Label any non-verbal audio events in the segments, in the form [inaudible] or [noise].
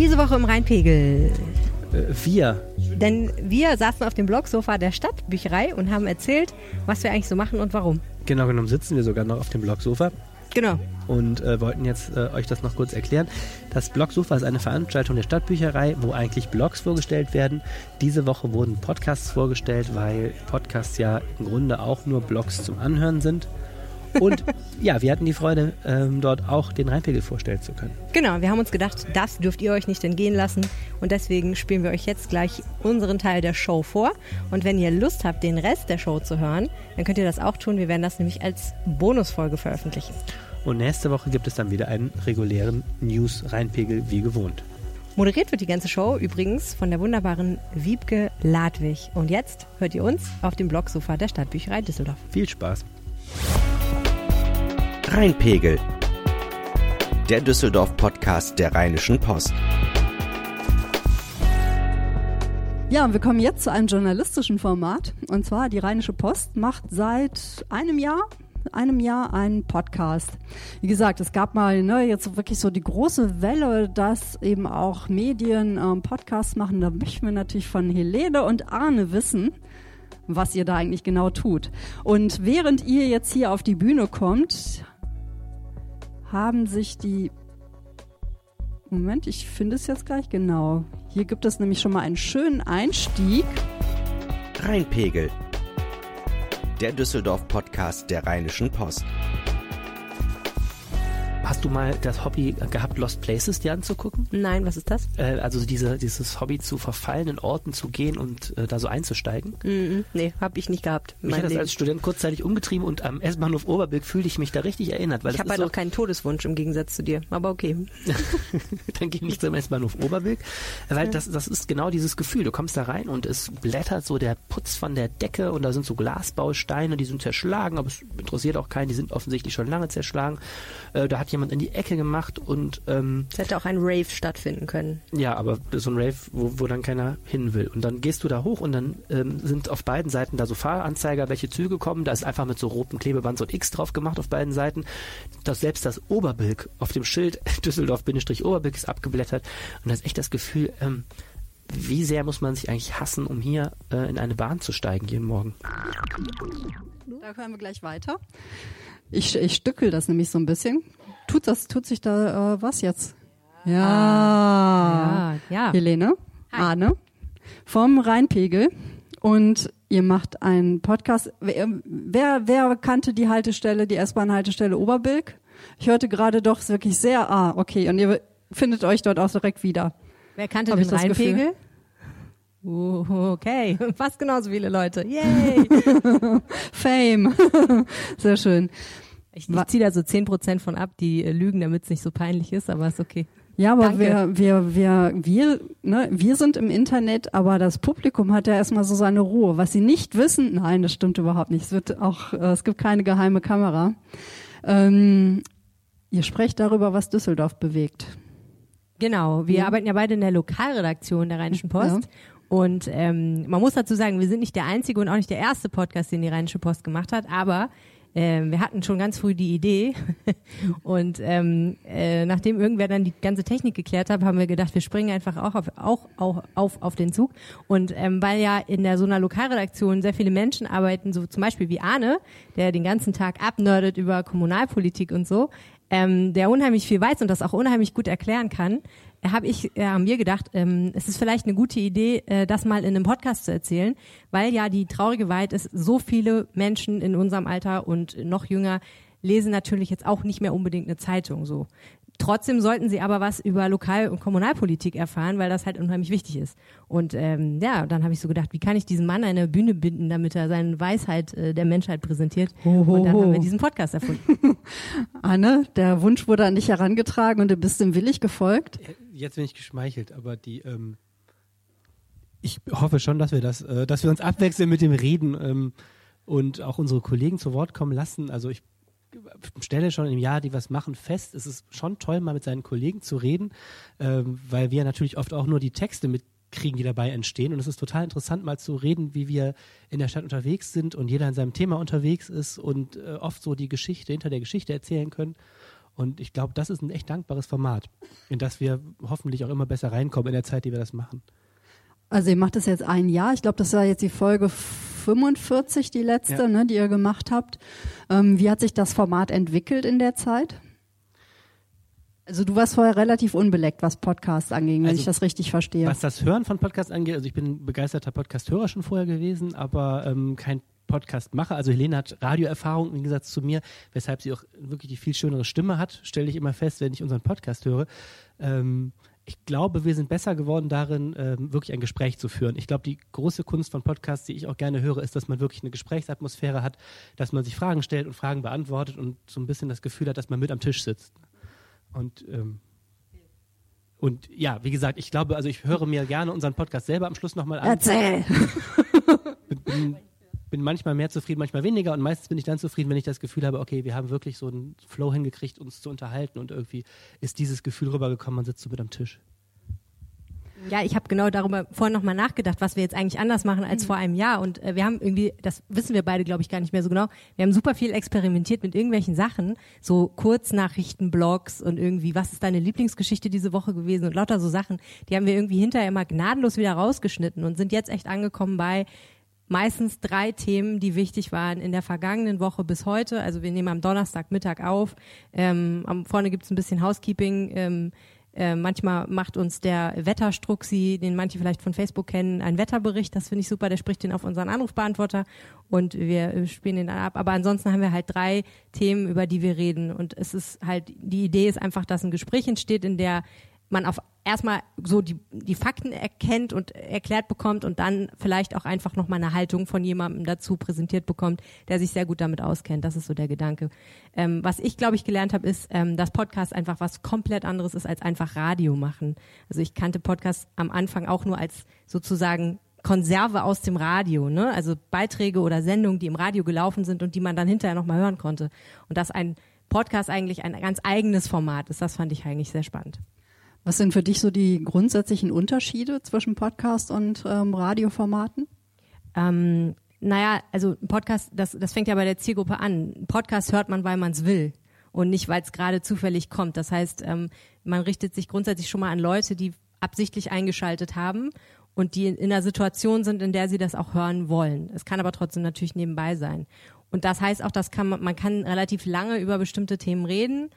Diese Woche im Rheinpegel. Äh, wir. Denn wir saßen auf dem Blogsofa der Stadtbücherei und haben erzählt, was wir eigentlich so machen und warum. Genau genommen sitzen wir sogar noch auf dem Blogsofa. Genau. Und äh, wollten jetzt äh, euch das noch kurz erklären. Das Blogsofa ist eine Veranstaltung der Stadtbücherei, wo eigentlich Blogs vorgestellt werden. Diese Woche wurden Podcasts vorgestellt, weil Podcasts ja im Grunde auch nur Blogs zum Anhören sind. Und ja, wir hatten die Freude, ähm, dort auch den Rheinpegel vorstellen zu können. Genau, wir haben uns gedacht, das dürft ihr euch nicht entgehen lassen. Und deswegen spielen wir euch jetzt gleich unseren Teil der Show vor. Und wenn ihr Lust habt, den Rest der Show zu hören, dann könnt ihr das auch tun. Wir werden das nämlich als Bonusfolge veröffentlichen. Und nächste Woche gibt es dann wieder einen regulären News-Rheinpegel wie gewohnt. Moderiert wird die ganze Show übrigens von der wunderbaren Wiebke Ladwig. Und jetzt hört ihr uns auf dem Blogsofa der Stadtbücherei Düsseldorf. Viel Spaß. Rheinpegel. Der Düsseldorf-Podcast der Rheinischen Post. Ja, wir kommen jetzt zu einem journalistischen Format. Und zwar die Rheinische Post macht seit einem Jahr einem Jahr einen Podcast. Wie gesagt, es gab mal ne, jetzt wirklich so die große Welle, dass eben auch Medien ähm, Podcasts machen. Da möchten wir natürlich von Helene und Arne wissen, was ihr da eigentlich genau tut. Und während ihr jetzt hier auf die Bühne kommt, haben sich die Moment, ich finde es jetzt gleich genau. Hier gibt es nämlich schon mal einen schönen Einstieg. Rheinpegel. Der Düsseldorf-Podcast der Rheinischen Post. Hast du mal das Hobby gehabt, Lost Places dir anzugucken? Nein, was ist das? Äh, also diese, dieses Hobby zu verfallenen Orten zu gehen und äh, da so einzusteigen? Mm, nee, habe ich nicht gehabt. Mich hat das als Student kurzzeitig umgetrieben und am S-Bahnhof Oberbilk fühlte ich mich da richtig erinnert. Weil ich habe halt so, auch keinen Todeswunsch im Gegensatz zu dir, aber okay. [laughs] dann gehe ich zum S-Bahnhof Oberbilk, weil das, das ist genau dieses Gefühl. Du kommst da rein und es blättert so der Putz von der Decke und da sind so Glasbausteine, die sind zerschlagen, aber es interessiert auch keinen, die sind offensichtlich schon lange zerschlagen. Äh, da hat jemand in die Ecke gemacht und ähm, Es hätte auch ein Rave stattfinden können. ja, aber so ein Rave, wo, wo dann keiner hin will. Und dann gehst du da hoch und dann ähm, sind auf beiden Seiten da so Fahranzeiger, welche Züge kommen. Da ist einfach mit so rotem Klebeband so ein X drauf gemacht auf beiden Seiten. Das, selbst das Oberbilk auf dem Schild [laughs] Düsseldorf-Oberbilk ist abgeblättert. Und da ist echt das Gefühl, ähm, wie sehr muss man sich eigentlich hassen, um hier äh, in eine Bahn zu steigen jeden Morgen? Da hören wir gleich weiter. Ich, ich stückel das nämlich so ein bisschen. Tut das, tut sich da äh, was jetzt? Ja. Ja, ja. Helene, Hi. Arne vom Rheinpegel und ihr macht einen Podcast. Wer, wer, wer kannte die Haltestelle, die S-Bahn-Haltestelle Oberbilk? Ich hörte gerade doch wirklich sehr, ah, okay, und ihr findet euch dort auch direkt wieder. Wer kannte Hab den Rheinpegel? Uh, okay, [laughs] fast genauso viele Leute. Yay! [laughs] Fame. [laughs] sehr schön. Ich, ich ziehe da so 10% von ab, die äh, lügen, damit es nicht so peinlich ist, aber ist okay. Ja, aber Danke. wir, wir, wir, wir, ne, wir sind im Internet, aber das Publikum hat ja erstmal so seine Ruhe. Was sie nicht wissen, nein, das stimmt überhaupt nicht. Es wird auch, äh, es gibt keine geheime Kamera. Ähm, ihr sprecht darüber, was Düsseldorf bewegt. Genau, wir Ja. arbeiten ja beide in der Lokalredaktion der Rheinischen Post. Ja. Und ähm, man muss dazu sagen, wir sind nicht der einzige und auch nicht der erste Podcast, den die Rheinische Post gemacht hat, aber ähm, wir hatten schon ganz früh die Idee. [laughs] Und ähm, äh, nachdem irgendwer dann die ganze Technik geklärt hat, haben wir gedacht, wir springen einfach auch auf, auch, auch auf, auf den Zug. Und ähm, weil ja in der so einer Lokalredaktion sehr viele Menschen arbeiten, so zum Beispiel wie Arne, der den ganzen Tag abnerdet über Kommunalpolitik und so, ähm, der unheimlich viel weiß und das auch unheimlich gut erklären kann, habe ich äh, haben wir gedacht, ähm, es ist vielleicht eine gute Idee, äh, das mal in einem Podcast zu erzählen, weil ja die traurige Wahrheit ist, so viele Menschen in unserem Alter und noch jünger lesen natürlich jetzt auch nicht mehr unbedingt eine Zeitung so. Trotzdem sollten sie aber was über Lokal- und Kommunalpolitik erfahren, weil das halt unheimlich wichtig ist. Und ähm, ja, dann habe ich so gedacht, wie kann ich diesem Mann eine Bühne binden, damit er seine Weisheit äh, der Menschheit präsentiert? Ho, ho, und dann ho. haben wir diesen Podcast erfunden. [laughs] Anne, der Wunsch wurde an dich herangetragen und du bist dem willig gefolgt. Jetzt bin ich geschmeichelt, aber die, ähm, ich hoffe schon, dass wir das, äh, dass wir uns abwechseln mit dem Reden ähm, und auch unsere Kollegen zu Wort kommen lassen. Also ich stelle schon im Jahr, die was machen, fest, es ist schon toll, mal mit seinen Kollegen zu reden, ähm, weil wir natürlich oft auch nur die Texte mitkriegen, die dabei entstehen. Und es ist total interessant, mal zu reden, wie wir in der Stadt unterwegs sind und jeder in seinem Thema unterwegs ist und äh, oft so die Geschichte hinter der Geschichte erzählen können. Und ich glaube, das ist ein echt dankbares Format, in das wir hoffentlich auch immer besser reinkommen in der Zeit, die wir das machen. Also ihr macht das jetzt ein Jahr. Ich glaube, das war jetzt die Folge 45, die letzte, Ja. ne, die ihr gemacht habt. Ähm, wie hat sich das Format entwickelt in der Zeit? Also du warst vorher relativ unbeleckt, was Podcasts anging, wenn Also, ich das richtig verstehe. Was das Hören von Podcasts angeht, also ich bin ein begeisterter Podcast-Hörer schon vorher gewesen, aber ähm, kein Podcast-Macher. Also Helene hat Radioerfahrung im Gegensatz zu mir, weshalb sie auch wirklich die viel schönere Stimme hat, stelle ich immer fest, wenn ich unseren Podcast höre. Ähm, ich glaube, wir sind besser geworden darin, ähm, wirklich ein Gespräch zu führen. Ich glaube, die große Kunst von Podcasts, die ich auch gerne höre, ist, dass man wirklich eine Gesprächsatmosphäre hat, dass man sich Fragen stellt und Fragen beantwortet und so ein bisschen das Gefühl hat, dass man mit am Tisch sitzt. Und ähm, und ja, wie gesagt, ich glaube, also ich höre mir gerne unseren Podcast selber am Schluss nochmal an. Erzähl! [laughs] Bin, bin manchmal mehr zufrieden, manchmal weniger und meistens bin ich dann zufrieden, wenn ich das Gefühl habe, okay, wir haben wirklich so einen Flow hingekriegt, uns zu unterhalten und irgendwie ist dieses Gefühl rübergekommen, man sitzt so mit am Tisch. Ja, ich habe genau darüber vorhin nochmal nachgedacht, was wir jetzt eigentlich anders machen als vor einem Jahr. Und äh, wir haben irgendwie, das wissen wir beide, glaube ich, gar nicht mehr so genau, wir haben super viel experimentiert mit irgendwelchen Sachen, so Kurznachrichtenblogs und irgendwie, was ist deine Lieblingsgeschichte diese Woche gewesen und lauter so Sachen, die haben wir irgendwie hinterher immer gnadenlos wieder rausgeschnitten und sind jetzt echt angekommen bei meistens drei Themen, die wichtig waren in der vergangenen Woche bis heute. Also wir nehmen am Donnerstagmittag auf. Ähm, am, vorne gibt's ein bisschen Housekeeping. Ähm, äh, manchmal macht uns der Wetterstruxi, den manche vielleicht von Facebook kennen, einen Wetterbericht. Das finde ich super. Der spricht den auf unseren Anrufbeantworter und wir äh, spielen den dann ab. Aber ansonsten haben wir halt drei Themen, über die wir reden. Und es ist halt, die Idee ist einfach, dass ein Gespräch entsteht, in der man auf erstmal so die, die Fakten erkennt und erklärt bekommt und dann vielleicht auch einfach nochmal eine Haltung von jemandem dazu präsentiert bekommt, der sich sehr gut damit auskennt. Das ist so der Gedanke. Ähm, was ich, glaube ich, gelernt habe, ist, ähm, dass Podcast einfach was komplett anderes ist als einfach Radio machen. Also ich kannte Podcast am Anfang auch nur als sozusagen Konserve aus dem Radio, ne? Also Beiträge oder Sendungen, die im Radio gelaufen sind und die man dann hinterher nochmal hören konnte. Und dass ein Podcast eigentlich ein ganz eigenes Format ist, das fand ich eigentlich sehr spannend. Was sind für dich so die grundsätzlichen Unterschiede zwischen Podcast und ähm, Radioformaten? Ähm, naja, also Podcast, das, das fängt ja bei der Zielgruppe an. Podcast hört man, weil man es will und nicht, weil es gerade zufällig kommt. Das heißt, ähm, man richtet sich grundsätzlich schon mal an Leute, die absichtlich eingeschaltet haben und die in, in einer Situation sind, in der sie das auch hören wollen. Es kann aber trotzdem natürlich nebenbei sein. Und das heißt auch, das kann man, man kann relativ lange über bestimmte Themen reden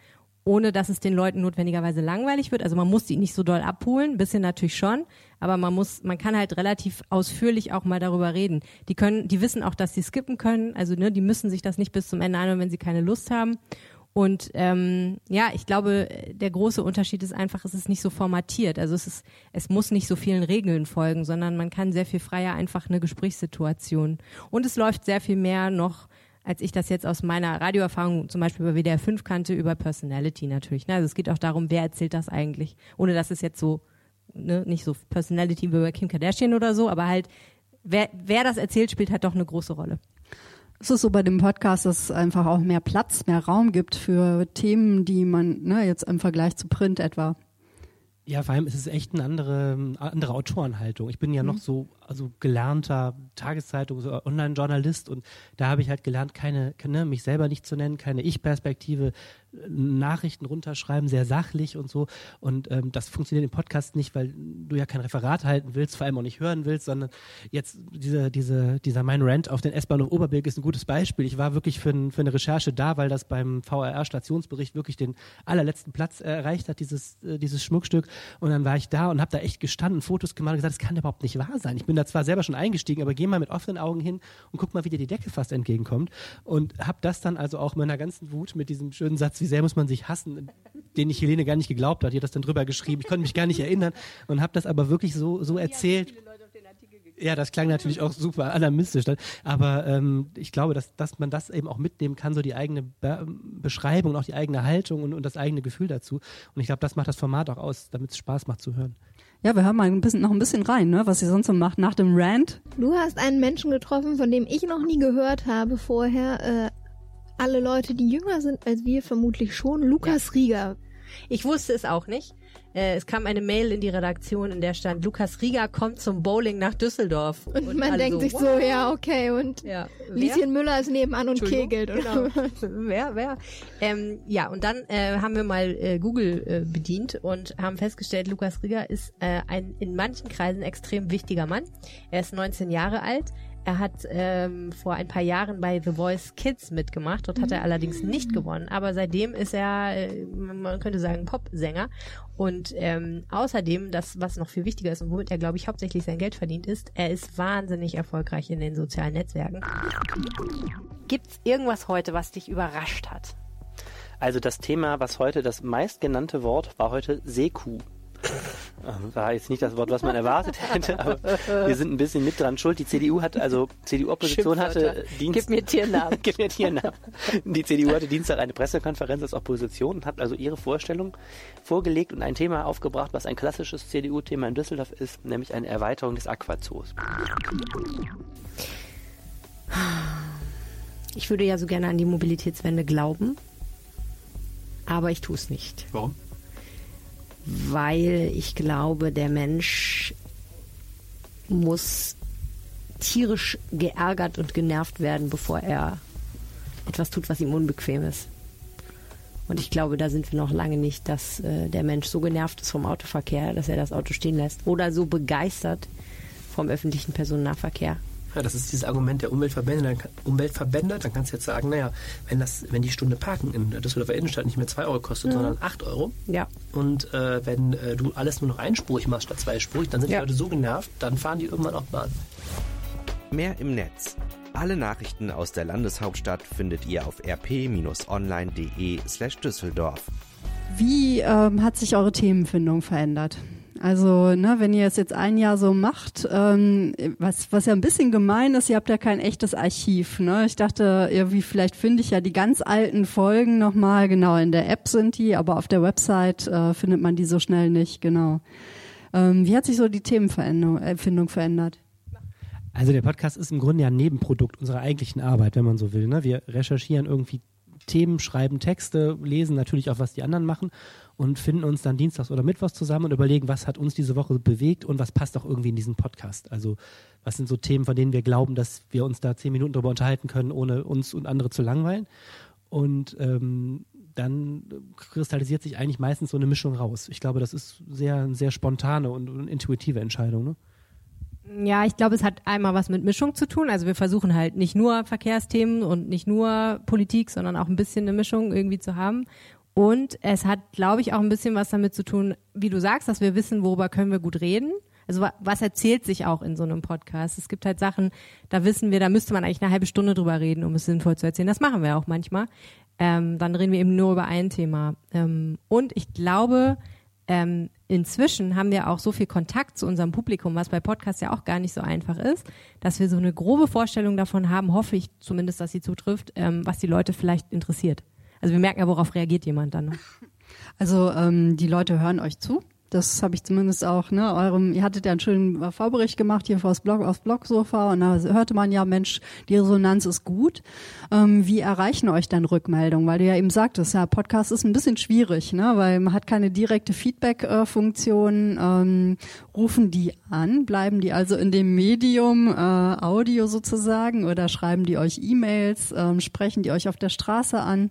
ohne dass es den Leuten notwendigerweise langweilig wird. Also man muss die nicht so doll abholen, bisschen natürlich schon, aber man muss, man kann halt relativ ausführlich auch mal darüber reden. Die können, die wissen auch, dass sie skippen können, also ne, die müssen sich das nicht bis zum Ende anhören, wenn sie keine Lust haben. Und ähm, ja, ich glaube, der große Unterschied ist einfach, es ist nicht so formatiert. Also es ist, es muss nicht so vielen Regeln folgen, sondern man kann sehr viel freier einfach eine Gesprächssituation. Und es läuft sehr viel mehr noch als ich das jetzt aus meiner Radioerfahrung zum Beispiel über WDR 5 kannte, über Personality natürlich. Ne? Also es geht auch darum, wer erzählt das eigentlich, ohne dass es jetzt so, ne, nicht so Personality wie bei Kim Kardashian oder so, aber halt, wer, wer das erzählt, spielt halt doch eine große Rolle. Es ist so bei dem Podcast, dass es einfach auch mehr Platz, mehr Raum gibt für Themen, die man ne, jetzt im Vergleich zu Print etwa Ja, vor allem ist es echt eine andere, andere Autorenhaltung. Ich bin ja noch so also gelernter Tageszeitungs- oder Online-Journalist und da habe ich halt gelernt, keine, ne, mich selber nicht zu nennen, keine Ich-Perspektive, Nachrichten runterschreiben, sehr sachlich und so. Und ähm, das funktioniert im Podcast nicht, weil du ja kein Referat halten willst, vor allem auch nicht hören willst, sondern jetzt diese, diese, dieser Mein Rant auf den S-Bahnhof Oberbilk ist ein gutes Beispiel. Ich war wirklich für, ein, für eine Recherche da, weil das beim VRR-Stationsbericht wirklich den allerletzten Platz erreicht hat, dieses, äh, dieses Schmuckstück. Und dann war ich da und habe da echt gestanden, Fotos gemacht und gesagt, das kann überhaupt nicht wahr sein. Ich bin da zwar selber schon eingestiegen, aber geh mal mit offenen Augen hin und guck mal, wie dir die Decke fast entgegenkommt. Und habe das dann also auch meiner ganzen Wut mit diesem schönen Satz, wie sehr muss man sich hassen, den ich Helene gar nicht geglaubt hat. Die hat das dann drüber geschrieben. Ich konnte mich gar nicht erinnern und habe das aber wirklich so, so erzählt. Ja, das klang natürlich auch super alarmistisch. Dann. Aber ähm, ich glaube, dass, dass man das eben auch mitnehmen kann, so die eigene Be Beschreibung, auch die eigene Haltung und, und das eigene Gefühl dazu. Und ich glaube, das macht das Format auch aus, damit es Spaß macht zu hören. Ja, wir hören mal ein bisschen, noch ein bisschen rein, ne, was sie sonst so macht nach dem Rant. Du hast einen Menschen getroffen, von dem ich noch nie gehört habe vorher. Äh, alle Leute, die jünger sind als wir, vermutlich schon. Lukas Rieger. Ich wusste es auch nicht. Äh, es kam eine Mail in die Redaktion, in der stand, Lukas Rieger kommt zum Bowling nach Düsseldorf. Und, man alle denkt sich so, wow. ja, okay, und Ja? Lieschen Müller ist nebenan und kegelt. Oder? Genau. [laughs] wer, wer? Ähm, ja, und dann äh, haben wir mal äh, Google äh, bedient und haben festgestellt, Lukas Rieger ist äh, ein in manchen Kreisen extrem wichtiger Mann. Er ist 19 Jahre alt. Er hat ähm, vor ein paar Jahren bei The Voice Kids mitgemacht. Dort hat er allerdings nicht gewonnen. Aber seitdem ist er, äh, man könnte sagen, Popsänger. Und ähm, außerdem, das, was noch viel wichtiger ist und womit er, glaube ich, hauptsächlich sein Geld verdient, ist, er ist wahnsinnig erfolgreich in den sozialen Netzwerken. Gibt's irgendwas heute, was dich überrascht hat? Also das Thema, was heute das meistgenannte Wort war heute Seekuh. War jetzt nicht das Wort, was man erwartet hätte, [laughs] aber wir sind ein bisschen mit dran schuld. Die CDU hat, also CDU-Opposition hatte Schimpfwörter. Dienst... Gib mir Tiernamen. [laughs] Gib mir Tiernamen. Die CDU hatte Dienstag eine Pressekonferenz als Opposition und hat also ihre Vorstellung vorgelegt und ein Thema aufgebracht, was ein klassisches CDU-Thema in Düsseldorf ist, nämlich eine Erweiterung des Aquazoos. Ich würde ja so gerne an die Mobilitätswende glauben, aber ich tue es nicht. Warum? Weil ich glaube, der Mensch muss tierisch geärgert und genervt werden, bevor er etwas tut, was ihm unbequem ist. Und ich glaube, da sind wir noch lange nicht, dass äh, der Mensch so genervt ist vom Autoverkehr, dass er das Auto stehen lässt. Oder so begeistert vom öffentlichen Personennahverkehr. Ja, das ist dieses Argument der Umweltverbände. Dann, kann- Umweltverbände, dann kannst du jetzt sagen, naja, wenn das, wenn die Stunde Parken in der Düsseldorfer Innenstadt nicht mehr 2 Euro kostet, sondern 8 Euro Ja. und äh, wenn äh, du alles nur noch einspurig machst statt zweispurig, dann sind Ja. die Leute so genervt, dann fahren die irgendwann auch Bahn. Mehr im Netz. Alle Nachrichten aus der Landeshauptstadt findet ihr auf rp-online.de slash Düsseldorf. Wie ähm, hat sich eure Themenfindung verändert? Also, ne, wenn ihr es jetzt ein Jahr so macht, ähm, was, was ja ein bisschen gemein ist, ihr habt ja kein echtes Archiv. Ne? Ich dachte, irgendwie, vielleicht finde ich ja die ganz alten Folgen nochmal, genau, in der App sind die, aber auf der Website äh, findet man die so schnell nicht, genau. Ähm, wie hat sich so die Themenfindung verändert? Also der Podcast ist im Grunde ja ein Nebenprodukt unserer eigentlichen Arbeit, wenn man so will. Ne? Wir recherchieren irgendwie Themen, schreiben Texte, lesen natürlich auch, was die anderen machen und finden uns dann dienstags oder mittwochs zusammen und überlegen, was hat uns diese Woche bewegt und was passt auch irgendwie in diesen Podcast. Also was sind so Themen, von denen wir glauben, dass wir uns da zehn Minuten darüber unterhalten können, ohne uns und andere zu langweilen. Und ähm, dann kristallisiert sich eigentlich meistens so eine Mischung raus. Ich glaube, das ist sehr, sehr spontane und, und intuitive Entscheidung. Ne? Ja, ich glaube, es hat einmal was mit Mischung zu tun. Also wir versuchen halt nicht nur Verkehrsthemen und nicht nur Politik, sondern auch ein bisschen eine Mischung irgendwie zu haben. Und es hat, glaube ich, auch ein bisschen was damit zu tun, wie du sagst, dass wir wissen, worüber können wir gut reden. Also wa- was erzählt sich auch in so einem Podcast? Es gibt halt Sachen, da wissen wir, da müsste man eigentlich eine halbe Stunde drüber reden, um es sinnvoll zu erzählen. Das machen wir auch manchmal. Ähm, dann reden wir eben nur über ein Thema. Ähm, und ich glaube, ähm, inzwischen haben wir auch so viel Kontakt zu unserem Publikum, was bei Podcasts ja auch gar nicht so einfach ist, dass wir so eine grobe Vorstellung davon haben, hoffe ich zumindest, dass sie zutrifft, ähm, was die Leute vielleicht interessiert. Also wir merken ja, worauf reagiert jemand dann. Also ähm, die Leute hören euch zu. Das habe ich zumindest auch, ne, eurem, ihr hattet ja einen schönen äh, Vorbericht gemacht hier vors Blog, aufs Blogsofa und da hörte man ja, Mensch, die Resonanz ist gut. Ähm, wie erreichen euch dann Rückmeldungen? Weil du ja eben sagtest, ja, Podcast ist ein bisschen schwierig, ne, weil man hat keine direkte Feedback-Funktion. Ähm, rufen die an? Bleiben die also in dem Medium äh, Audio sozusagen oder schreiben die euch E-Mails? Ähm, sprechen die euch auf der Straße an?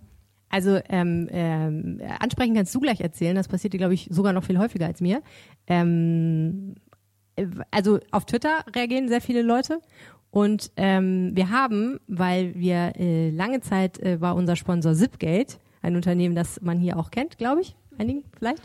Also ähm, ähm, ansprechen kannst du gleich erzählen, das passiert dir, glaube ich, sogar noch viel häufiger als mir. Ähm, äh, also auf Twitter reagieren sehr viele Leute und ähm, wir haben, weil wir äh, lange Zeit äh, war unser Sponsor Zipgate, ein Unternehmen, das man hier auch kennt, glaube ich, einigen vielleicht.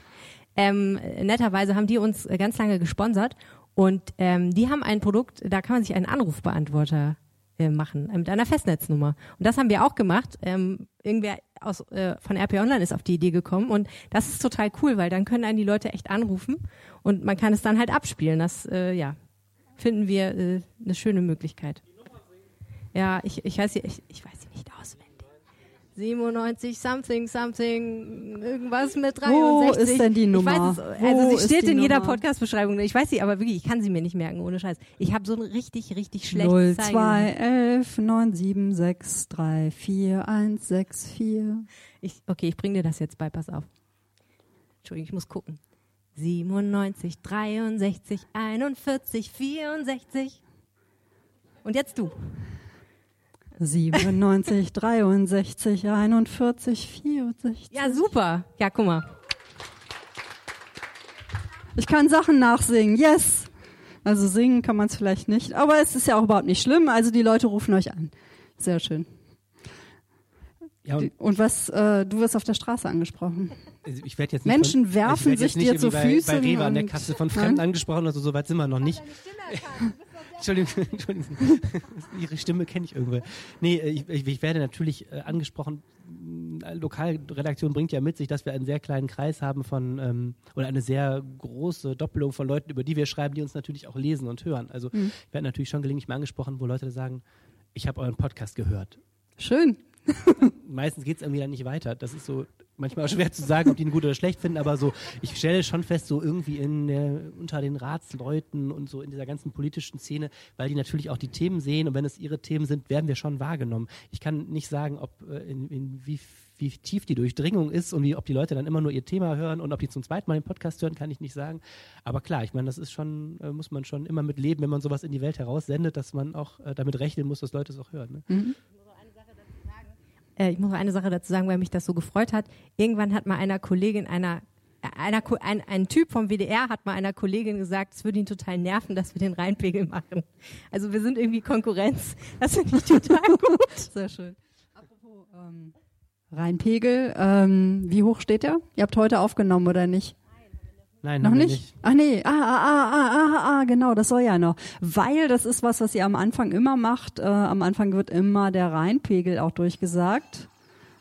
Ähm, netterweise haben die uns äh, ganz lange gesponsert und ähm, die haben ein Produkt, da kann man sich einen Anrufbeantworter äh, machen mit einer Festnetznummer. Und das haben wir auch gemacht. Ähm, irgendwer aus, äh, von RP Online ist auf die Idee gekommen und das ist total cool, weil dann können einen die Leute echt anrufen und man kann es dann halt abspielen. Das äh, ja finden wir äh, eine schöne Möglichkeit. Ja, ich, ich weiß ich, ich weiß. 97 something something irgendwas mit 63. Wo ist denn die Nummer? Ich weiß es, also Wo sie steht in jeder? Podcast-Beschreibung. Ich weiß sie aber wirklich, ich kann sie mir nicht merken, ohne Scheiß. Ich habe so ein richtig, richtig schlechtes 0211 976 34164. Ich, okay, ich bring dir das jetzt bei, pass auf. Entschuldigung, ich muss gucken. 97, 63, 41, 64. Und jetzt du. 97, 63, 41, 64. Ja, super. Ja, guck mal. Ich kann Sachen nachsingen. Yes. Also singen kann man es vielleicht nicht, aber es ist ja auch überhaupt nicht schlimm. Also die Leute rufen euch an. Sehr schön. Ja, und Und was, äh, du wirst auf der Straße angesprochen. also ich werde jetzt nicht Menschen von, werfen ich werd jetzt sich nicht dir zu irgendwie bei, Füßen Bei Rewe an der und- Kasse von Nein? Fremden angesprochen, also so weit sind wir noch nicht. Entschuldigung, [laughs] Entschuldigung. [laughs] Ihre Stimme kenne ich irgendwo. Nee, äh, ich, ich, werde natürlich äh, angesprochen. Äh, Lokalredaktion bringt ja mit sich, dass wir einen sehr kleinen Kreis haben von, ähm, oder eine sehr große Doppelung von Leuten, über die wir schreiben, die uns natürlich auch lesen und hören. Also Mhm. ich werde natürlich schon gelegentlich mal angesprochen, wo Leute sagen, ich habe euren Podcast gehört. Schön. Meistens geht es irgendwie dann nicht weiter. Das ist so manchmal auch schwer zu sagen, ob die ihn gut oder schlecht finden, aber so, ich stelle schon fest, so irgendwie in der, unter den Ratsleuten und so in dieser ganzen politischen Szene, weil die natürlich auch die Themen sehen und wenn es ihre Themen sind, werden wir schon wahrgenommen. Ich kann nicht sagen, ob äh, in, in wie, wie tief die Durchdringung ist und wie, ob die Leute dann immer nur ihr Thema hören und ob die zum zweiten Mal den Podcast hören, kann ich nicht sagen. Aber klar, ich meine, das ist schon, äh, muss man schon immer mit leben, wenn man sowas in die Welt heraussendet, dass man auch äh, damit rechnen muss, dass Leute es auch hören. Ne? Äh, ich muss noch eine Sache dazu sagen, weil mich das so gefreut hat. Irgendwann hat mal einer Kollegin einer äh, einer, ein, ein Typ vom WDR hat mal einer Kollegin gesagt, es würde ihn total nerven, dass wir den Rheinpegel machen. Also wir sind irgendwie Konkurrenz. Das finde ich total [laughs] gut. Sehr schön. Apropos ähm, Rheinpegel, ähm, wie hoch steht der? Ihr habt heute aufgenommen oder nicht? Nein, Noch wir nicht? Ach nee, ah, ah, ah, ah, ah, ah, genau, das soll ja noch. Weil das ist was, was ihr am Anfang immer macht. Äh, am Anfang wird immer der Rheinpegel auch durchgesagt.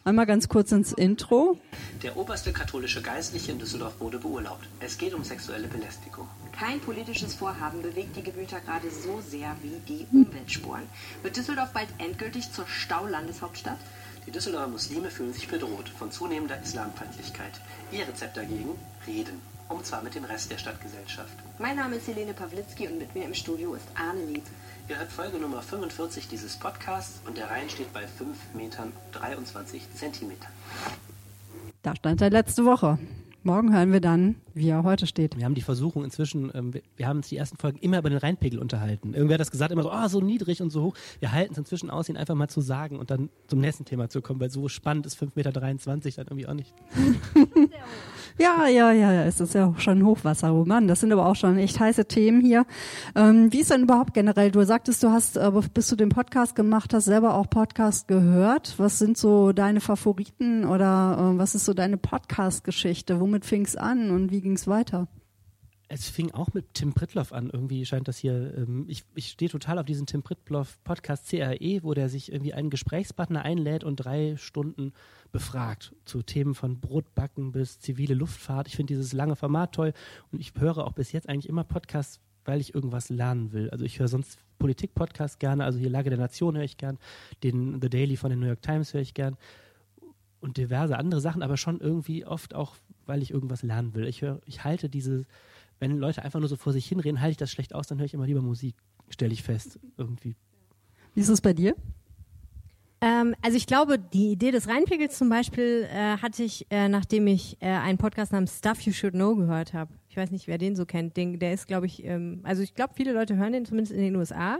Einmal ganz kurz ins Intro. Der oberste katholische Geistliche in Düsseldorf wurde beurlaubt. Es geht um sexuelle Belästigung. Kein politisches Vorhaben bewegt die Gemüter gerade so sehr wie die Umweltspuren. Wird Düsseldorf bald endgültig zur Staulandeshauptstadt? Die Düsseldorfer Muslime fühlen sich bedroht von zunehmender Islamfeindlichkeit. Ihr Rezept dagegen? Reden. Und zwar mit dem Rest der Stadtgesellschaft. Mein Name ist Helene Pawlitzki und mit mir im Studio ist Arne Lieb. Ihr hört Folge Nummer 45 dieses Podcasts und der Rhein steht bei 5 Metern 23 Zentimetern. Da stand er letzte Woche. Morgen hören wir dann, wie er heute steht. Wir haben die Versuchung inzwischen, ähm, wir, wir haben uns die ersten Folgen immer über den Rheinpegel unterhalten. Irgendwer hat das gesagt, immer so, ah, so niedrig und so hoch. Wir halten es inzwischen aus, ihn einfach mal zu sagen und dann zum nächsten Thema zu kommen, weil so spannend ist 5,23 Meter dann irgendwie auch nicht. [laughs] [laughs] Ja, ja, ja, ja, es ist ja auch schon Hochwasserroman. Das sind aber auch schon echt heiße Themen hier. Ähm, wie ist denn überhaupt generell? Du sagtest, du hast, äh, bis du den Podcast gemacht hast, selber auch Podcast gehört. Was sind so deine Favoriten oder äh, was ist so deine Podcast-Geschichte? Womit fing's an und wie ging's weiter? Es fing auch mit Tim Pritloff an. Irgendwie scheint das hier, ähm, ich, ich stehe total auf diesen Tim Pritloff Podcast CRE, wo der sich irgendwie einen Gesprächspartner einlädt und drei Stunden befragt zu Themen von Brotbacken bis zivile Luftfahrt. Ich finde dieses lange Format toll und ich höre auch bis jetzt eigentlich immer Podcasts, weil ich irgendwas lernen will. Also ich höre sonst Politik-Podcasts gerne, also hier Lage der Nation höre ich gern, den The Daily von den New York Times höre ich gern und diverse andere Sachen, aber schon irgendwie oft auch, weil ich irgendwas lernen will. Ich höre, ich halte diese, wenn Leute einfach nur so vor sich hinreden, halte ich das schlecht aus, dann höre ich immer lieber Musik, stelle ich fest, irgendwie. Wie ist es bei dir? Ähm, also ich glaube, die Idee des Rheinpegels zum Beispiel äh, hatte ich, äh, nachdem ich äh, einen Podcast namens Stuff You Should Know gehört habe. Ich weiß nicht, wer den so kennt. Den, der ist, glaube ich, ähm, also ich glaube, viele Leute hören den zumindest in den USA.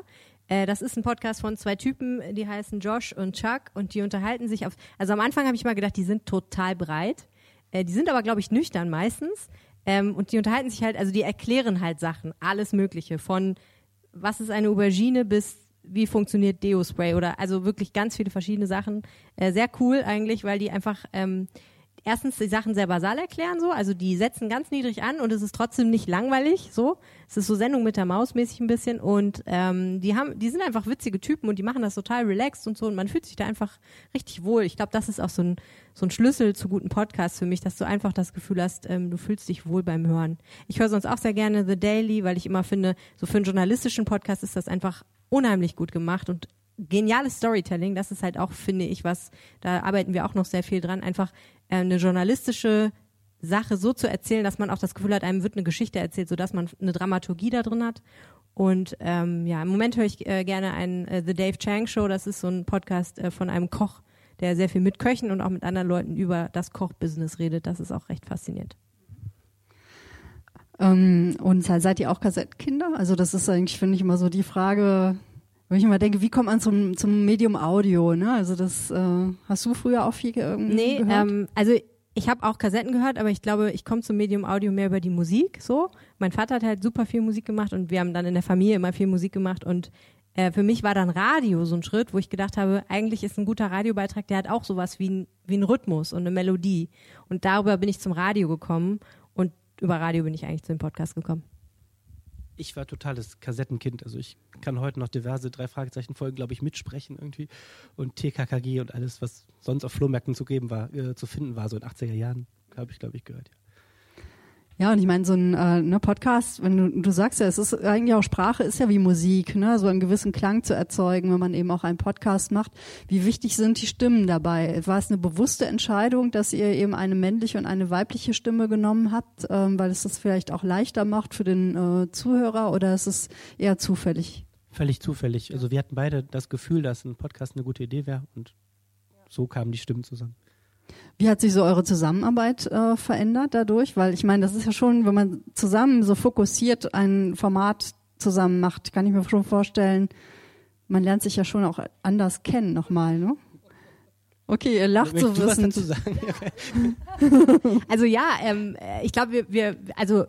Äh, das ist ein Podcast von zwei Typen, die heißen Josh und Chuck und die unterhalten sich auf. Also am Anfang habe ich mal gedacht, die sind total breit. Äh, die sind aber, glaube ich, nüchtern meistens. Ähm, und die unterhalten sich halt, also die erklären halt Sachen, alles Mögliche. Von was ist eine Aubergine bis wie funktioniert Deo-Spray oder also wirklich ganz viele verschiedene Sachen. Äh, sehr cool eigentlich, weil die einfach ähm, erstens die Sachen sehr basal erklären so, also die setzen ganz niedrig an und es ist trotzdem nicht langweilig so. Es ist so Sendung mit der Maus mäßig ein bisschen und ähm, die haben, die sind einfach witzige Typen und die machen das total relaxed und so und man fühlt sich da einfach richtig wohl. Ich glaube, das ist auch so ein so ein Schlüssel zu guten Podcasts für mich, dass du einfach das Gefühl hast, ähm, du fühlst dich wohl beim Hören. Ich höre sonst auch sehr gerne The Daily, weil ich immer finde, so für einen journalistischen Podcast ist das einfach unheimlich gut gemacht und geniales Storytelling, das ist halt auch, finde ich, was, da arbeiten wir auch noch sehr viel dran, einfach äh, eine journalistische Sache so zu erzählen, dass man auch das Gefühl hat, einem wird eine Geschichte erzählt, sodass man eine Dramaturgie da drin hat. Und ähm, ja, im Moment höre ich äh, gerne einen äh, The Dave Chang Show, das ist so ein Podcast äh, von einem Koch, der sehr viel mit Köchen und auch mit anderen Leuten über das Kochbusiness redet. Das ist auch recht faszinierend. Ähm, und seid ihr auch Kassettenkinder? Also das ist eigentlich, finde ich, immer so die Frage, wenn ich immer denke, wie kommt man zum, zum Medium Audio? Ne? Also das äh, hast du früher auch viel ge nee, gehört? Ähm, also ich habe auch Kassetten gehört, aber ich glaube, ich komme zum Medium Audio mehr über die Musik. So, mein Vater hat halt super viel Musik gemacht und wir haben dann in der Familie immer viel Musik gemacht und äh, für mich war dann Radio so ein Schritt, wo ich gedacht habe, eigentlich ist ein guter Radiobeitrag, der hat auch sowas wie ein, wie ein Rhythmus und eine Melodie. Und darüber bin ich zum Radio gekommen und über Radio bin ich eigentlich zu dem Podcast gekommen. Ich war totales Kassettenkind. Also ich kann heute noch diverse drei Fragezeichen Folgen, glaube ich, mitsprechen irgendwie. Und TKKG und alles, was sonst auf Flohmärkten zu geben war, äh, zu finden war, so in 80er Jahren, habe ich, glaube ich, gehört. Ja. Ja, und ich meine, so ein äh, ne Podcast, wenn du, du sagst ja, es ist eigentlich auch Sprache, ist ja wie Musik, ne, so einen gewissen Klang zu erzeugen, wenn man eben auch einen Podcast macht. Wie wichtig sind die Stimmen dabei? War es eine bewusste Entscheidung, dass ihr eben eine männliche und eine weibliche Stimme genommen habt, ähm, weil es das vielleicht auch leichter macht für den äh, Zuhörer oder ist es eher zufällig? Völlig zufällig. Also wir hatten beide das Gefühl, dass ein Podcast eine gute Idee wäre und so kamen die Stimmen zusammen. Wie hat sich so eure Zusammenarbeit äh, verändert dadurch? Weil ich meine, das ist ja schon, wenn man zusammen so fokussiert ein Format zusammen macht, kann ich mir schon vorstellen, man lernt sich ja schon auch anders kennen nochmal, ne? Okay, ihr lacht so wissend. [laughs] [laughs] also ja, ähm, ich glaube, wir, wir, also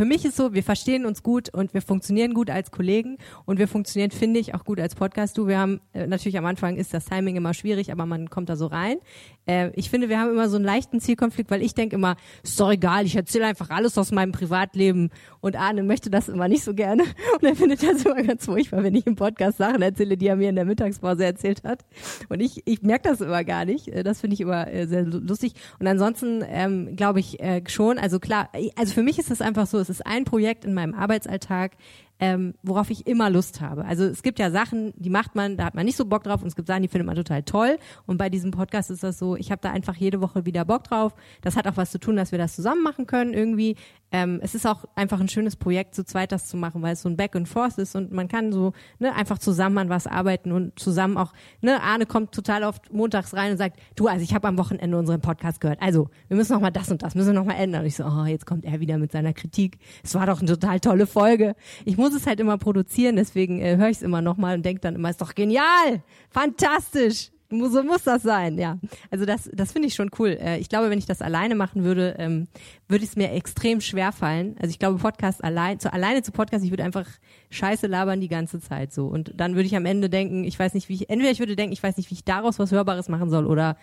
für mich ist so, wir verstehen uns gut und wir funktionieren gut als Kollegen und wir funktionieren, finde ich, auch gut als Podcast. Du, wir haben äh, natürlich am Anfang ist das Timing immer schwierig, aber man kommt da so rein. Äh, ich finde, wir haben immer so einen leichten Zielkonflikt, weil ich denke immer, ist doch egal, ich erzähle einfach alles aus meinem Privatleben und Arne möchte das immer nicht so gerne [laughs] und er findet das immer ganz furchtbar, wenn ich im Podcast Sachen erzähle, die er mir in der Mittagspause erzählt hat und ich, ich merke das immer gar nicht. Äh, das finde ich immer äh, sehr lustig und ansonsten ähm, glaube ich äh, schon, also klar, also für mich ist das einfach so, ist ein Projekt in meinem Arbeitsalltag, ähm, worauf ich immer Lust habe. Also es gibt ja Sachen, die macht man, da hat man nicht so Bock drauf und es gibt Sachen, die findet man total toll. Und bei diesem Podcast ist das so, ich habe da einfach jede Woche wieder Bock drauf. Das hat auch was zu tun, dass wir das zusammen machen können irgendwie. Ähm, es ist auch einfach ein schönes Projekt, zu zweit das zu machen, weil es so ein Back and Forth ist und man kann so ne, einfach zusammen an was arbeiten und zusammen auch, ne, Arne kommt total oft montags rein und sagt, du, also ich habe am Wochenende unseren Podcast gehört. Also, wir müssen noch mal das und das, müssen noch mal ändern. Und ich so, oh, jetzt kommt er wieder mit seiner Kritik. Es war doch eine total tolle Folge. Ich muss es halt immer produzieren, deswegen äh, höre ich es immer noch mal und denke dann immer, ist doch genial, fantastisch so muss das sein, ja. Also das, das finde ich schon cool. Äh, ich glaube, wenn ich das alleine machen würde, ähm, würde es mir extrem schwer fallen. Also ich glaube, Podcast allein, zu, alleine zu Podcast, ich würde einfach Scheiße labern die ganze Zeit so. Und dann würde ich am Ende denken, ich weiß nicht, wie ich, entweder ich würde denken, ich weiß nicht, wie ich daraus was Hörbares machen soll oder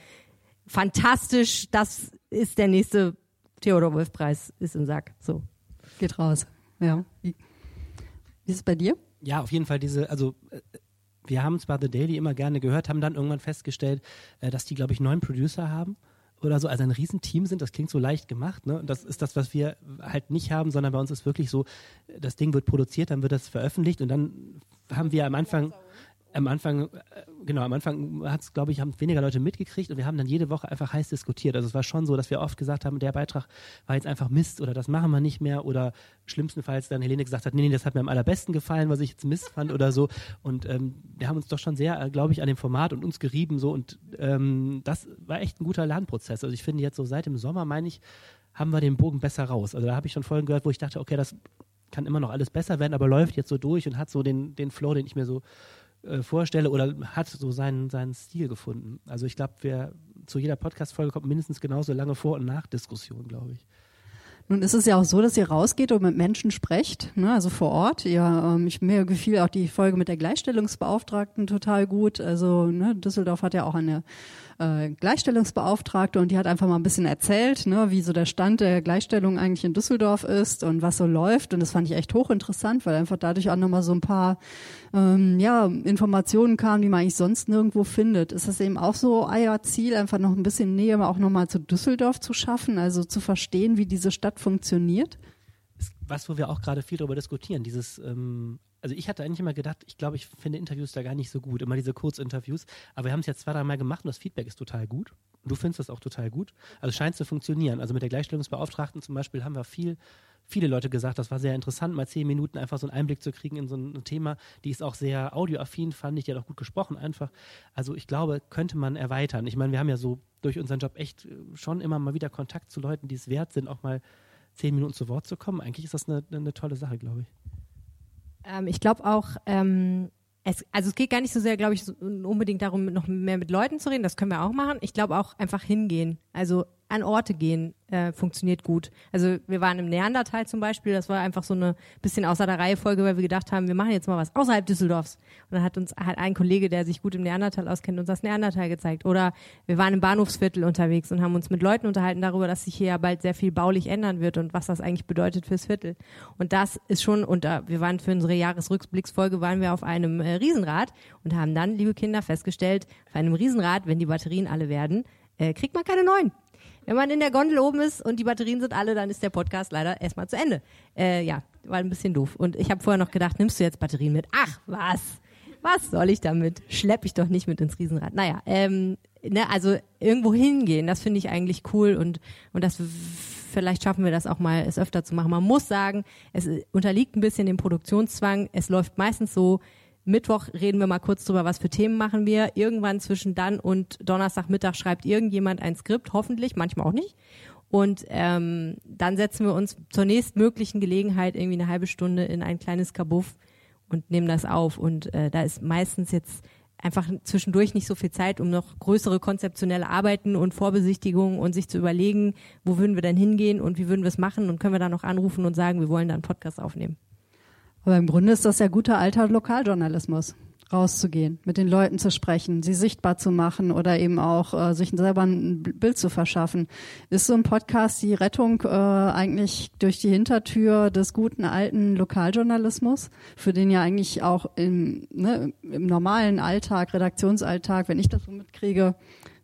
fantastisch, das ist der nächste Theodor Wolf Preis, ist im Sack. So. Geht raus. Ja. Wie, wie ist es bei dir? Ja, auf jeden Fall diese, also äh, wir haben zwar The Daily immer gerne gehört, haben dann irgendwann festgestellt, äh, dass die, glaube ich, neun Producer haben oder so, also ein Riesenteam sind. Das klingt so leicht gemacht. Ne? Das ist das, was wir halt nicht haben, sondern bei uns ist wirklich so, das Ding wird produziert, dann wird das veröffentlicht und dann haben wir am Anfang am Anfang, äh, genau, am Anfang hat es, glaube ich, haben weniger Leute mitgekriegt und wir haben dann jede Woche einfach heiß diskutiert. Also es war schon so, dass wir oft gesagt haben, der Beitrag war jetzt einfach Mist oder das machen wir nicht mehr oder schlimmstenfalls dann Helene gesagt hat, nee, nee, das hat mir am allerbesten gefallen, was ich jetzt Mist fand oder so. Und ähm, wir haben uns doch schon sehr, äh, glaube ich, an dem Format und uns gerieben so und ähm, das war echt ein guter Lernprozess. Also ich finde jetzt so seit dem Sommer, meine ich, haben wir den Bogen besser raus. Also da habe ich schon Folgen gehört, wo ich dachte, okay, das kann immer noch alles besser werden, aber läuft jetzt so durch und hat so den, den Flow, den ich mir so äh, vorstelle oder hat so seinen, seinen Stil gefunden. Also ich glaube, wer zu jeder Podcast-Folge kommt mindestens genauso lange Vor- und Nachdiskussion, glaube ich. Nun ist es ja auch so, dass ihr rausgeht und mit Menschen sprecht, ne, also vor Ort. Ja, ähm, ich, mir gefiel auch die Folge mit der Gleichstellungsbeauftragten total gut. Also ne, Düsseldorf hat ja auch eine äh, Gleichstellungsbeauftragte und die hat einfach mal ein bisschen erzählt, ne, wie so der Stand der Gleichstellung eigentlich in Düsseldorf ist und was so läuft. Und das fand ich echt hochinteressant, weil einfach dadurch auch nochmal so ein paar ähm, ja, Informationen kamen, die man eigentlich sonst nirgendwo findet. Ist das eben auch so euer Ziel, einfach noch ein bisschen Nähe auch nochmal zu Düsseldorf zu schaffen, also zu verstehen, wie diese Stadt funktioniert? Was, wo wir auch gerade viel darüber diskutieren, dieses ähm, also ich hatte eigentlich immer gedacht, ich glaube, ich finde Interviews da gar nicht so gut, immer diese Kurzinterviews, aber wir haben es jetzt zwei, drei Mal gemacht und das Feedback ist total gut. Du findest das auch total gut. Also scheint zu funktionieren. Also mit der Gleichstellungsbeauftragten zum Beispiel haben wir viel, viele Leute gesagt, das war sehr interessant, mal zehn Minuten einfach so einen Einblick zu kriegen in so ein Thema. Die ist auch sehr audioaffin, fand ich, die hat auch gut gesprochen einfach. Also ich glaube, könnte man erweitern. Ich meine, wir haben ja so durch unseren Job echt schon immer mal wieder Kontakt zu Leuten, die es wert sind, auch mal zehn Minuten zu Wort zu kommen. Eigentlich ist das eine, eine tolle Sache, glaube ich. Ähm, ich glaube auch, ähm, es, also es geht gar nicht so sehr, glaube ich, so unbedingt darum, noch mehr mit Leuten zu reden. Das können wir auch machen. Ich glaube auch einfach hingehen. Also an Orte gehen äh, funktioniert gut. Also wir waren im Neandertal zum Beispiel, das war einfach so eine bisschen außer der Reihe Folge, weil wir gedacht haben, wir machen jetzt mal was außerhalb Düsseldorfs. Und dann hat uns halt ein Kollege, der sich gut im Neandertal auskennt, uns das Neandertal gezeigt. Oder wir waren im Bahnhofsviertel unterwegs und haben uns mit Leuten unterhalten darüber, dass sich hier ja bald sehr viel baulich ändern wird und was das eigentlich bedeutet fürs Viertel. Und das ist schon, und wir waren für unsere Jahresrückblicksfolge, waren wir auf einem äh, Riesenrad und haben dann, liebe Kinder, festgestellt, auf einem Riesenrad, wenn die Batterien alle werden, äh, kriegt man keine neuen. Wenn man in der Gondel oben ist und die Batterien sind alle, dann ist der Podcast leider erstmal zu Ende. Äh, ja, war ein bisschen doof. Und ich habe vorher noch gedacht, nimmst du jetzt Batterien mit? Ach, was? Was soll ich damit? Schlepp ich doch nicht mit ins Riesenrad. Naja, ähm, ne, also irgendwo hingehen, das finde ich eigentlich cool und, und das vielleicht schaffen wir das auch mal, es öfter zu machen. Man muss sagen, es unterliegt ein bisschen dem Produktionszwang. Es läuft meistens so, Mittwoch reden wir mal kurz drüber, was für Themen machen wir. Irgendwann zwischen dann und Donnerstagmittag schreibt irgendjemand ein Skript, hoffentlich, manchmal auch nicht. Und ähm, dann setzen wir uns zur nächstmöglichen Gelegenheit irgendwie eine halbe Stunde in ein kleines Kabuff und nehmen das auf. Und äh, da ist meistens jetzt einfach zwischendurch nicht so viel Zeit, um noch größere konzeptionelle Arbeiten und Vorbesichtigungen und sich zu überlegen, wo würden wir denn hingehen und wie würden wir es machen und können wir da noch anrufen und sagen, wir wollen da einen Podcast aufnehmen. Aber im Grunde ist das ja guter alter Lokaljournalismus rauszugehen, mit den Leuten zu sprechen, sie sichtbar zu machen oder eben auch äh, sich selber ein Bild zu verschaffen. Ist so ein Podcast die Rettung äh, eigentlich durch die Hintertür des guten alten Lokaljournalismus, für den ja eigentlich auch im, ne, im normalen Alltag, Redaktionsalltag, wenn ich das so mitkriege,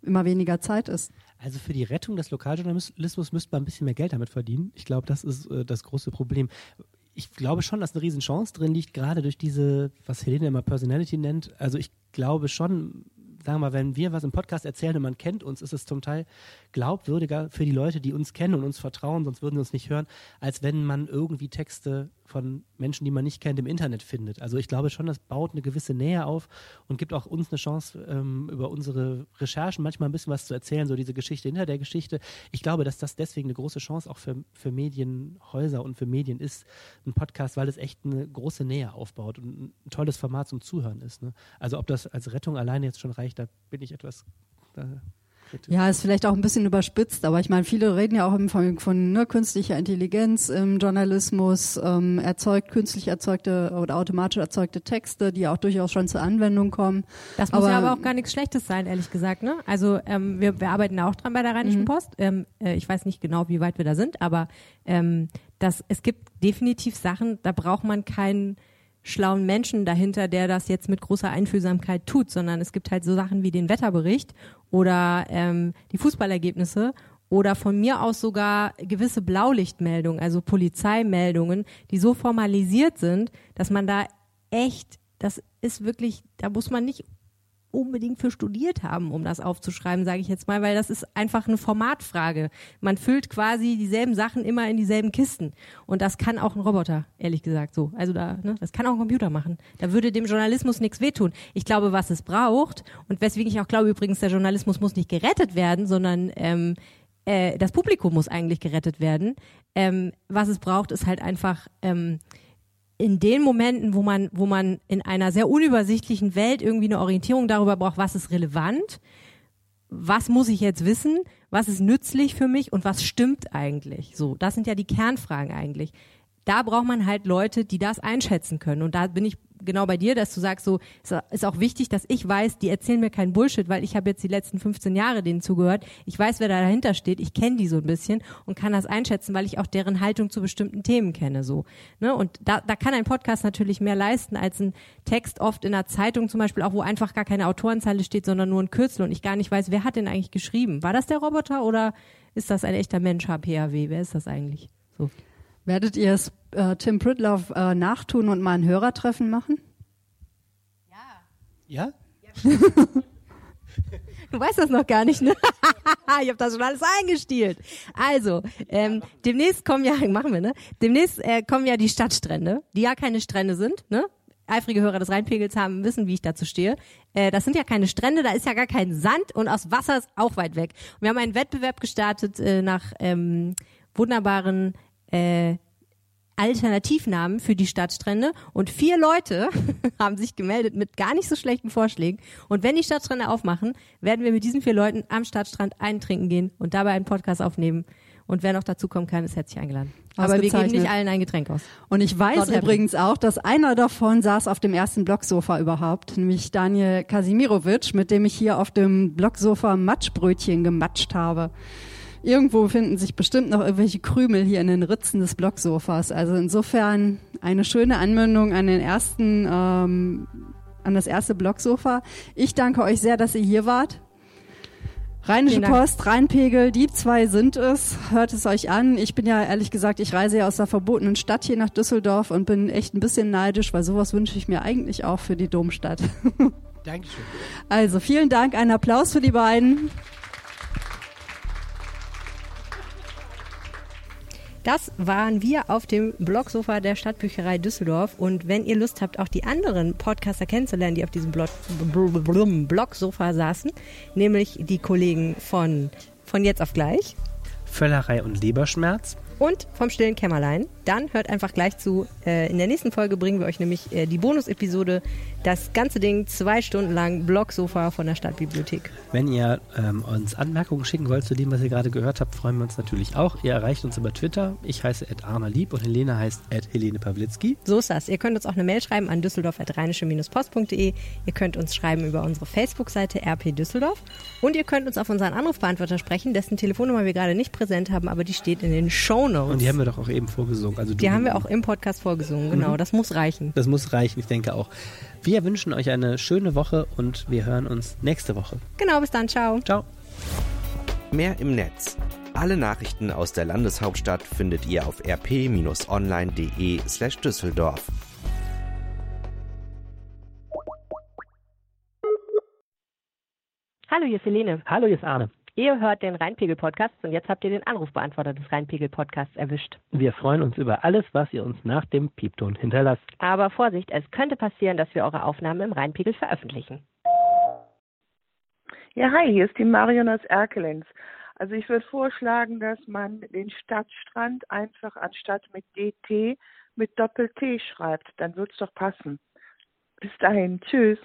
immer weniger Zeit ist? Also für die Rettung des Lokaljournalismus müsste man ein bisschen mehr Geld damit verdienen. Ich glaube, das ist äh, das große Problem ich glaube schon, dass eine Riesenchance drin liegt, gerade durch diese, was Helene immer Personality nennt. Also ich glaube schon, sagen wir mal, wenn wir was im Podcast erzählen und man kennt uns, ist es zum Teil glaubwürdiger für die Leute, die uns kennen und uns vertrauen, sonst würden sie uns nicht hören, als wenn man irgendwie Texte von Menschen, die man nicht kennt, im Internet findet. Also ich glaube schon, das baut eine gewisse Nähe auf und gibt auch uns eine Chance, ähm, über unsere Recherchen manchmal ein bisschen was zu erzählen, so diese Geschichte hinter der Geschichte. Ich glaube, dass das deswegen eine große Chance auch für, für Medienhäuser und für Medien ist, ein Podcast, weil es echt eine große Nähe aufbaut und ein tolles Format zum Zuhören ist. Ne? Also ob das als Rettung alleine jetzt schon reicht, da bin ich etwas... Da. Ja, ist vielleicht auch ein bisschen überspitzt, aber ich meine, viele reden ja auch von, von ne, künstlicher Intelligenz im Journalismus, ähm, erzeugt künstlich erzeugte oder automatisch erzeugte Texte, die auch durchaus schon zur Anwendung kommen. Das muss aber, ja aber auch gar nichts Schlechtes sein, ehrlich gesagt. Ne? Also ähm, wir, wir arbeiten auch dran bei der Rheinischen mhm. Post. Ähm, äh, ich weiß nicht genau, wie weit wir da sind, aber ähm, das, es gibt definitiv Sachen, da braucht man keinen schlauen Menschen dahinter, der das jetzt mit großer Einfühlsamkeit tut, sondern es gibt halt so Sachen wie den Wetterbericht oder ähm, die Fußballergebnisse oder von mir aus sogar gewisse Blaulichtmeldungen, also Polizeimeldungen, die so formalisiert sind, dass man da echt, das ist wirklich, da muss man nicht unbedingt für studiert haben, um das aufzuschreiben, sage ich jetzt mal, weil das ist einfach eine Formatfrage. Man füllt quasi dieselben Sachen immer in dieselben Kisten und das kann auch ein Roboter, ehrlich gesagt, so. Also da, ne, das kann auch ein Computer machen. Da würde dem Journalismus nichts wehtun. Ich glaube, was es braucht und weswegen ich auch glaube übrigens, der Journalismus muss nicht gerettet werden, sondern ähm, äh, das Publikum muss eigentlich gerettet werden. Ähm, was es braucht, ist halt einfach ähm, in den Momenten, wo man, wo man in einer sehr unübersichtlichen Welt irgendwie eine Orientierung darüber braucht, was ist relevant, was muss ich jetzt wissen, was ist nützlich für mich und was stimmt eigentlich. So, das sind ja die Kernfragen eigentlich. Da braucht man halt Leute, die das einschätzen können. Und da bin ich genau bei dir, dass du sagst, so ist auch wichtig, dass ich weiß, die erzählen mir keinen Bullshit, weil ich habe jetzt die letzten 15 Jahre denen zugehört. Ich weiß, wer da dahinter steht. Ich kenne die so ein bisschen und kann das einschätzen, weil ich auch deren Haltung zu bestimmten Themen kenne. So, ne? Und da, da kann ein Podcast natürlich mehr leisten als ein Text oft in einer Zeitung zum Beispiel, auch wo einfach gar keine Autorenzeile steht, sondern nur ein Kürzel und ich gar nicht weiß, wer hat denn eigentlich geschrieben. War das der Roboter oder ist das ein echter Mensch, HPAW? Wer ist das eigentlich? So. Werdet ihr es äh, Tim Pritloff äh, nachtun und mal ein Hörertreffen machen? Ja? Ja? [laughs] Du weißt das noch gar nicht, ne? [laughs] ich habe das schon alles eingestielt. Also, ähm, demnächst kommen ja, [laughs] machen wir, ne? Demnächst äh, kommen ja die Stadtstrände, die ja keine Strände sind, ne? Eifrige Hörer des Rheinpegels haben wissen, wie ich dazu stehe. Äh, das sind ja keine Strände, da ist ja gar kein Sand und aus Wasser ist auch weit weg. Und wir haben einen Wettbewerb gestartet äh, nach ähm, wunderbaren äh, Alternativnamen für die Stadtstrände und vier Leute [laughs] haben sich gemeldet mit gar nicht so schlechten Vorschlägen. Und wenn die Stadtstrände aufmachen, werden wir mit diesen vier Leuten am Stadtstrand eintrinken gehen und dabei einen Podcast aufnehmen. Und wer noch dazu kommen kann, ist herzlich eingeladen. Aber wir geben nicht allen ein Getränk aus. Und ich weiß Not übrigens auch, dass einer davon saß auf dem ersten Blocksofa überhaupt, nämlich Daniel Kasimirovic, mit dem ich hier auf dem Blocksofa Matschbrötchen gematscht habe. Irgendwo finden sich bestimmt noch irgendwelche Krümel hier in den Ritzen des Blocksofas. Also insofern eine schöne Anwendung an den ersten, ähm, an das erste Blocksofa. Ich danke euch sehr, dass ihr hier wart. Rheinische. Post, Rheinpegel, die zwei sind es. Hört es euch an. Ich bin ja ehrlich gesagt, ich reise ja aus der verbotenen Stadt hier nach Düsseldorf und bin echt ein bisschen neidisch, weil sowas wünsche ich mir eigentlich auch für die Domstadt. [laughs] Dankeschön. Also vielen Dank, einen Applaus für die beiden. Das waren wir auf dem Blogsofa der Stadtbücherei Düsseldorf. Und wenn ihr Lust habt, auch die anderen Podcaster kennenzulernen, die auf diesem Blog, Blogsofa saßen, nämlich die Kollegen von, von jetzt auf gleich Völlerei und Leberschmerz. und vom stillen Kämmerlein, dann hört einfach gleich zu. Äh, in der nächsten Folge bringen wir euch nämlich äh, die Bonus-Episode, das ganze Ding zwei Stunden lang Blogsofa von der Stadtbibliothek. Wenn ihr ähm, uns Anmerkungen schicken wollt zu dem, was ihr gerade gehört habt, freuen wir uns natürlich auch. Ihr erreicht uns über Twitter. Ich heiße Ed Arner Lieb und Helene heißt Ed Helene Pawlitzki. So ist das. Ihr könnt uns auch eine Mail schreiben an düsseldorf.rheinische-post.de. Ihr könnt uns schreiben über unsere Facebook-Seite RP Düsseldorf. Und ihr könnt uns auf unseren Anrufbeantworter sprechen, dessen Telefonnummer wir gerade nicht präsent haben, aber die steht in den Shownotes. Und die haben wir doch auch eben vorgesungen. Also Die haben wir auch im Podcast vorgesungen, genau. Das muss reichen. Das muss reichen, ich denke auch. Wir wünschen euch eine schöne Woche und wir hören uns nächste Woche. Genau, bis dann. Ciao. Ciao. Mehr im Netz. Alle Nachrichten aus der Landeshauptstadt findet ihr auf rp-online.de slash Düsseldorf. Hallo, hier ist Helene. Hallo, hier ist Arne. Ihr hört den Rheinpegel-Podcast und jetzt habt ihr den Anrufbeantworter des Rheinpegel-Podcasts erwischt. Wir freuen uns über alles, was ihr uns nach dem Piepton hinterlasst. Aber Vorsicht, es könnte passieren, dass wir eure Aufnahmen im Rheinpegel veröffentlichen. Ja, hi, hier ist die Marion aus Erkelenz. Also ich würde vorschlagen, dass man den Stadtstrand einfach anstatt mit DT mit Doppel-T schreibt. Dann wird's doch passen. Bis dahin. Tschüss.